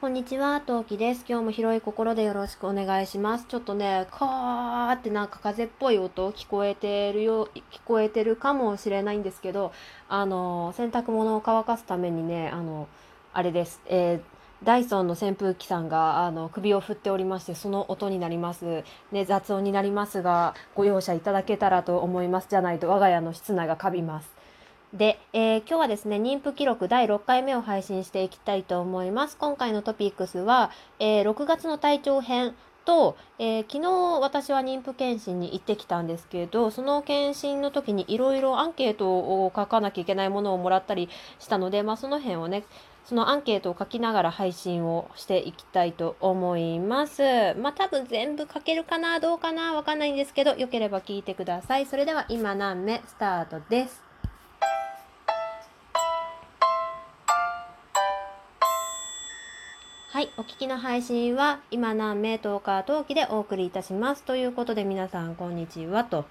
こんにちは、トウキです。今日も広い心でよろしくお願いします。ちょっとね、カーってなんか風っぽい音聞こえてるよ、聞こえてるかもしれないんですけど、あの、洗濯物を乾かすためにね、あの、あれです。えーダイソンの扇風機さんがあの首を振っておりましてその音になります、ね、雑音になりますがご容赦いただけたらと思いますじゃないと我が家の室内がカビますで、えー、今日はですね、妊婦記録第6回目を配信していきたいと思います。今回のトピックスは、えー、6月の体調編と、えー、昨日私は妊婦検診に行ってきたんですけど、その検診の時にいろいろアンケートを書かなきゃいけないものをもらったりしたので、まあ、その辺をね、そのアンケートを書きながら配信をしていきたいと思います。まあ多分全部書けるかなどうかなわかんないんですけど、よければ聞いてください。それでは今何目スタートです。お聞きの配信は今何名10日冬季でお送りいたします。ということで皆さんこんにちはと。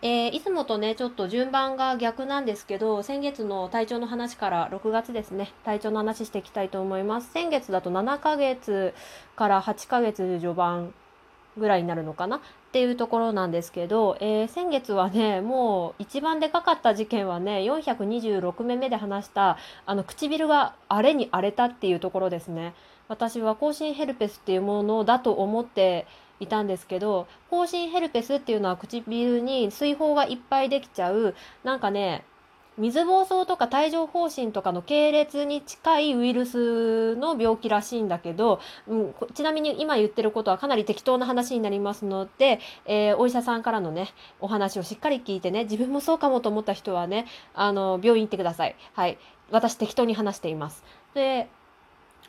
えー、いつもとね、ちょっと順番が逆なんですけど、先月の体調の話から6月ですね、体調の話していきたいと思います。先月だと7ヶ月から8ヶ月序盤ぐらいになるのかな？っていうところなんですけど、えー、先月はねもう一番でかかった事件はね426目目で話したあの唇が荒れに荒れたっていうところですね。私は口唇ヘルペスっていうものだと思っていたんですけど口唇ヘルペスっていうのは唇に水泡がいっぱいできちゃうなんかね水疱瘡とか帯状疱疹とかの系列に近いウイルスの病気らしいんだけど、うん、ちなみに今言ってることはかなり適当な話になりますので、えー、お医者さんからのねお話をしっかり聞いてね自分もそうかもと思った人はねあの病院行ってください。はい私適当に話しています。で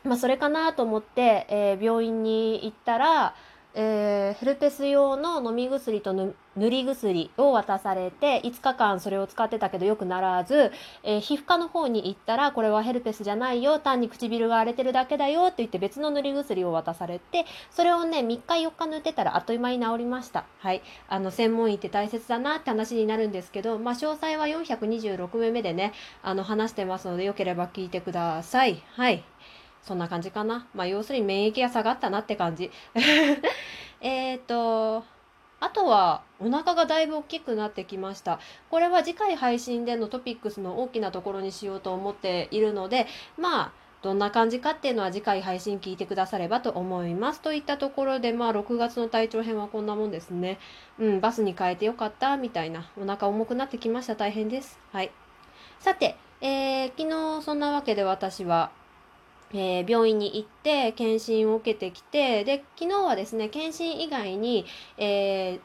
まあ、それかなと思って、えー、病院に行ったら、えー、ヘルペス用の飲み薬と塗り薬を渡されて5日間それを使ってたけどよくならず、えー、皮膚科の方に行ったらこれはヘルペスじゃないよ単に唇が荒れてるだけだよって言って別の塗り薬を渡されてそれをね3日4日塗ってたらあっという間に治りました。はい。あの専門医って大切だなって話になるんですけどまあ詳細は426目目でねあの話してますのでよければ聞いてください。はい。そんな感じかな。まあ、要するに免疫が下がったなって感じ。えっと、あとはお腹がだいぶ大きくなってきました。これは次回配信でのトピックスの大きなところにしようと思っているので、まあ、どんな感じかっていうのは次回配信聞いてくださればと思います。といったところで、まあ6月の体調編はこんなもんですね。うん、バスに変えてよかったみたいな。お腹重くなってきました。大変です。はい。さて、えー、昨日そんなわけで私はえー、病院に行って検診を受けてきてで昨日はですね検診以外に、えー、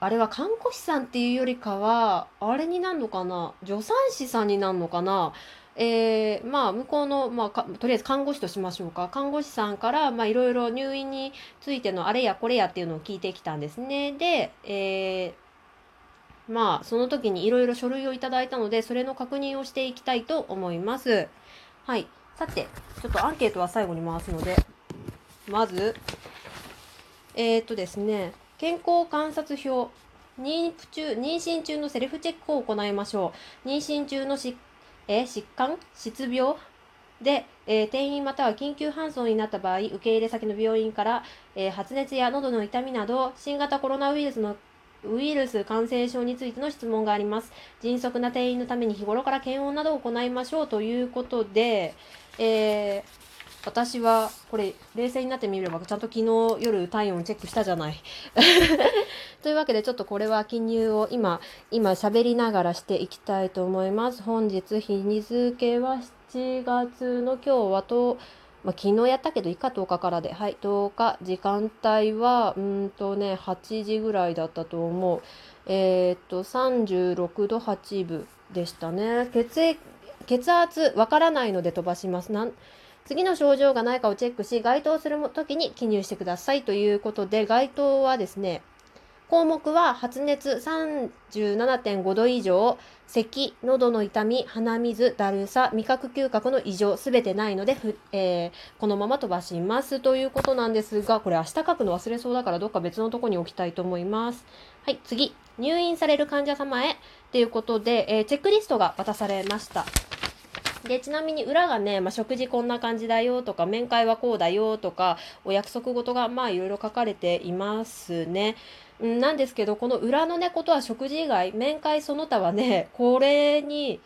あれは看護師さんっていうよりかはあれになるのかな助産師さんになるのかなえー、まあ向こうの、まあ、とりあえず看護師としましょうか。看護師さんからいろいろ入院についてのあれやこれやっていうのを聞いてきたんですね。で、えー、まあその時にいろいろ書類をいただいたのでそれの確認をしていきたいと思います。はい。さて、ちょっとアンケートは最後に回すので、まず、えー、っとですね、健康観察表、妊婦中、妊娠中のセルフチェックを行いましょう。妊娠中のし、え疾患失病で、えー、転院または緊急搬送になった場合、受け入れ先の病院から、えー、発熱や喉の痛みなど、新型コロナウイルスのウイルス感染症についての質問があります。迅速な転院のために日頃から検温などを行いましょうということで、えー、私はこれ冷静になってみればちゃんと昨日夜体温チェックしたじゃない。というわけでちょっとこれは記入を今今喋りながらしていきたいと思います。本日日に付は7月の今日はとまあ、昨日やったけど以下10日からで、はい、10日、時間帯は、うんとね、8時ぐらいだったと思う。えー、っと、36度8分でしたね。血液、血圧、わからないので飛ばします。なん次の症状がないかをチェックし、該当するときに記入してくださいということで、該当はですね、項目は発熱37.5度以上、咳、喉の痛み、鼻水、だるさ、味覚嗅覚の異常、すべてないので、えー、このまま飛ばしますということなんですが、これ明日書くの忘れそうだからどっか別のとこに置きたいと思います。はい、次。入院される患者様へということで、えー、チェックリストが渡されました。でちなみに裏がね、まあ、食事こんな感じだよとか面会はこうだよとかお約束事がまあいろいろ書かれていますね。なんですけどこの裏のねことは食事以外面会その他はねこれに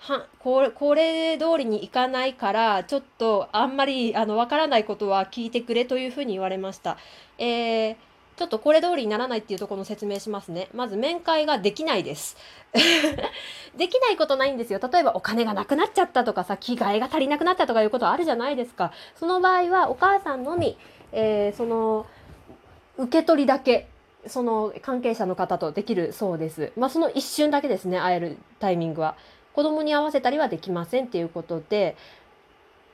はこれこれ通りにいかないからちょっとあんまりあのわからないことは聞いてくれというふうに言われました。えーちょっとこれ通りにならないっていうところの説明しますね。まず面会ができないです。できないことないんですよ。例えばお金がなくなっちゃったとかさ、着替えが足りなくなったとかいうことあるじゃないですか。その場合はお母さんのみ、えー、その、受け取りだけ、その関係者の方とできるそうです。まあその一瞬だけですね、会えるタイミングは。子供に合わせたりはできませんっていうことで、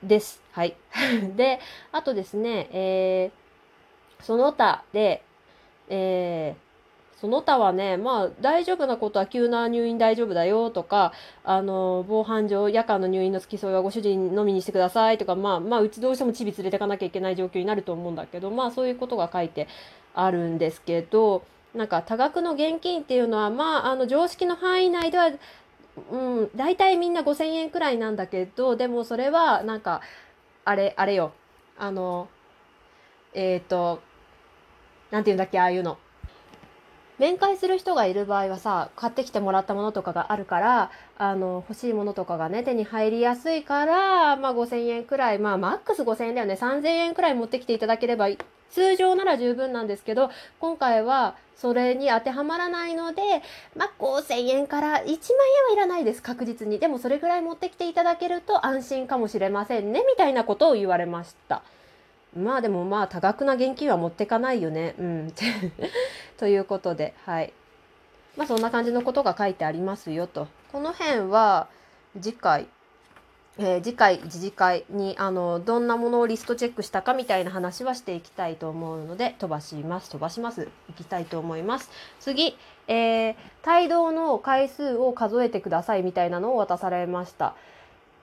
です。はい。で、あとですね、えー、その他で、えー、その他はね、まあ大丈夫なことは急な入院大丈夫だよとか、あの、防犯上夜間の入院の付き添いはご主人のみにしてくださいとか、まあ、まあうちどうしてもチビ連れてかなきゃいけない状況になると思うんだけど、まあそういうことが書いてあるんですけど、なんか多額の現金っていうのは、まあ、あの常識の範囲内では、うん、大体みんな5000円くらいなんだけど、でもそれはなんか、あれ、あれよ、あの、えっ、ー、と、なんて言うんだっけ、ああいうの。面会する人がいる場合はさ、買ってきてもらったものとかがあるから、あの、欲しいものとかがね、手に入りやすいから、まあ5000円くらい、まあマックス5000円だよね、3000円くらい持ってきていただければ、通常なら十分なんですけど、今回はそれに当てはまらないので、まあ5000円から1万円はいらないです、確実に。でもそれぐらい持ってきていただけると安心かもしれませんね、みたいなことを言われました。まあでもまあ多額な現金は持ってかないよね。うん。ということで、はい。まあそんな感じのことが書いてありますよと。この辺は次回、えー、次回次次会にあのどんなものをリストチェックしたかみたいな話はしていきたいと思うので飛ばします飛ばしますいきたいと思います次、えー、帯同の回数を数えてくださいみたいなのを渡されました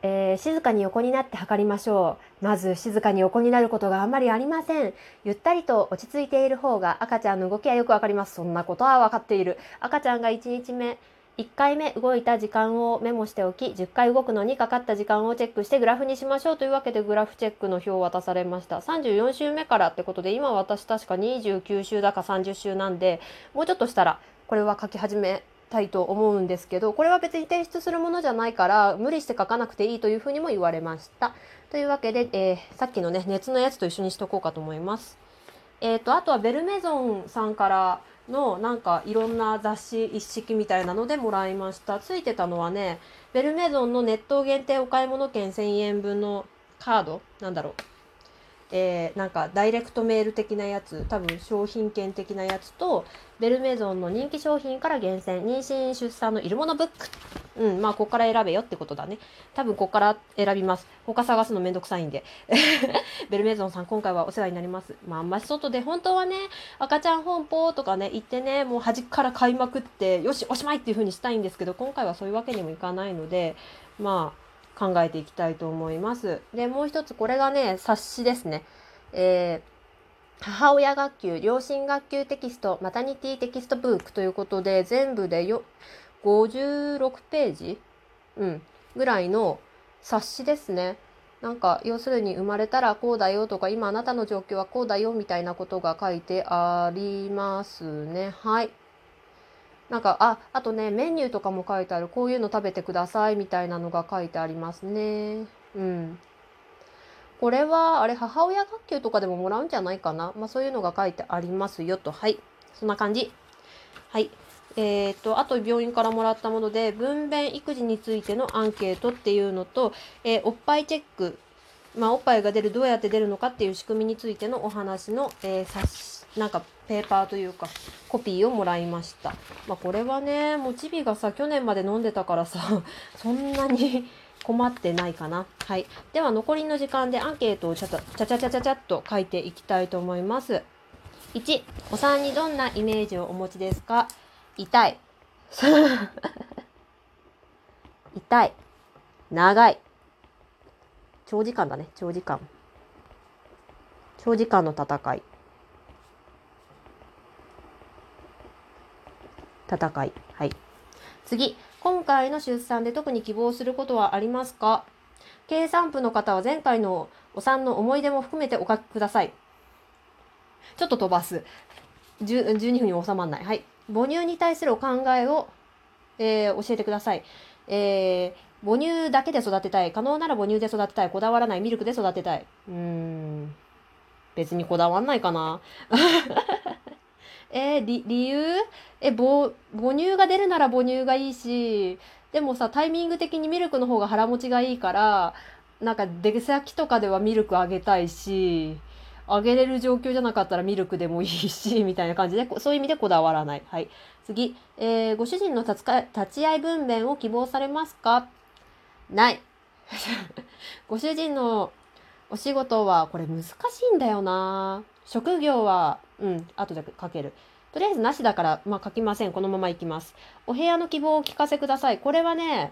えー、静かに横になって測りましょう。まず静かに横になることがあんまりありません。ゆったりと落ち着いている方が赤ちゃんの動きはよくわかります。そんなことは分かっている。赤ちゃんが1日目、1回目動いた時間をメモしておき、10回動くのにかかった時間をチェックしてグラフにしましょうというわけでグラフチェックの表を渡されました。34週目からってことで、今私確か29週だか30週なんで、もうちょっとしたらこれは書き始めたいと思うんですけどこれは別に提出するものじゃないから無理して書かなくていいというふうにも言われました。というわけで、えー、さっきのね熱のやつと一緒にしとこうかと思います。えーと、あとはベルメゾンさんからのなんかいろんな雑誌一式みたいなのでもらいましたついてたのはねベルメゾンのネット限定お買い物券1000円分のカードなんだろうえー、なんかダイレクトメール的なやつ多分商品券的なやつとベルメゾンの人気商品から厳選妊娠出産のいるものブック。うんまあここから選べよってことだね。多分ここから選びます。他探すのめんどくさいんで。ベルメゾンさん今回はお世話になります。まああんまし外で本当はね赤ちゃん本舗とかね行ってねもう端から買いまくってよしおしまいっていう風にしたいんですけど今回はそういうわけにもいかないのでまあ考えていきたいと思います。で、もう一つ、これがね、冊子ですね。えー、母親学級、両親学級テキスト、マタニティテキストブックということで、全部でよ56ページ、うん、ぐらいの冊子ですね。なんか、要するに生まれたらこうだよとか、今あなたの状況はこうだよみたいなことが書いてありますね。はい。なんか、あ、あとね、メニューとかも書いてある。こういうの食べてくださいみたいなのが書いてありますね。うん。これは、あれ、母親学級とかでももらうんじゃないかな。まあ、そういうのが書いてありますよと。はい。そんな感じ。はい。え、ー、と、あと病院からもらったもので、分娩育児についてのアンケートっていうのと、えー、おっぱいチェック。まあ、おっぱいが出る、どうやって出るのかっていう仕組みについてのお話の、えー、冊子、なんかペーパーというかコピーをもらいました。まあ、これはねもちびがさ去年まで飲んでたからさ そんなに困ってないかな。はい。では残りの時間でアンケートをちゃちゃちゃちゃちゃちゃっと書いていきたいと思います。1、お産にどんなイメージをお持ちですか？痛い。痛い。長い。長時間だね、長時間。長時間の戦い。戦い。はい。次、今回の出産で特に希望することはありますか？計算部の方は前回のお産の思い出も含めてお書きください。ちょっと飛ばす。12分に収まらない。はい。母乳に対するお考えを、えー、教えてください。えー、母乳だけで育てたい。可能なら母乳で育てたい。こだわらない。ミルクで育てたい。うーん。別にこだわんないかな。えー、理由？え母、母乳が出るなら母乳がいいし、でもさ、タイミング的にミルクの方が腹持ちがいいから、なんか出先とかではミルクあげたいし、あげれる状況じゃなかったらミルクでもいいし、みたいな感じで、そういう意味でこだわらない。はい。次、えー、ご主人の立ち会い分娩を希望されますか？ない。ご主人のお仕事は、これ難しいんだよな職業は、うん、後で書ける。とりあえずなしだから、まあ書きません。このままいきます。お部屋の希望をお聞かせください。これはね、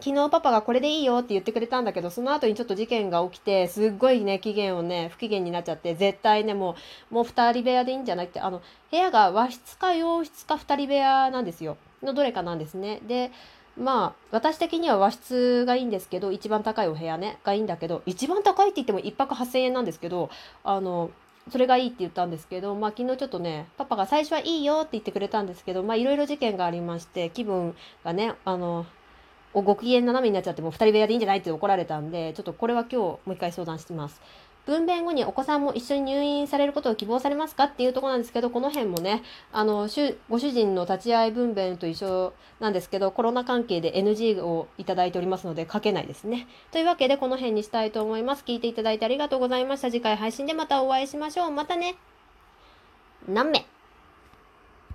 昨日パパがこれでいいよって言ってくれたんだけど、その後にちょっと事件が起きて、すっごいね、期限をね、不機嫌になっちゃって、絶対ね、もう、もう二人部屋でいいんじゃなくて、あの、部屋が和室か洋室か二人部屋なんですよ。のどれかなんですね。で、まあ、私的には和室がいいんですけど、一番高いお部屋ね、がいいんだけど、一番高いって言っても1泊8000円なんですけど、あの、それがいいって言ったんですけど、まあ昨日ちょっとね、パパが最初はいいよって言ってくれたんですけど、まいろいろ事件がありまして、気分がね、あの、ご機嫌斜めになっちゃってもう2人部屋でいいんじゃないって怒られたんで、ちょっとこれは今日もう一回相談してます。分娩後にお子さんも一緒に入院されることを希望されますかっていうとこなんですけど、この辺もね、あの、ご主人の立ち会い分娩と一緒なんですけど、コロナ関係で NG をいただいておりますので書けないですね。というわけで、この辺にしたいと思います。聞いていただいてありがとうございました。次回配信でまたお会いしましょう。またね。何名？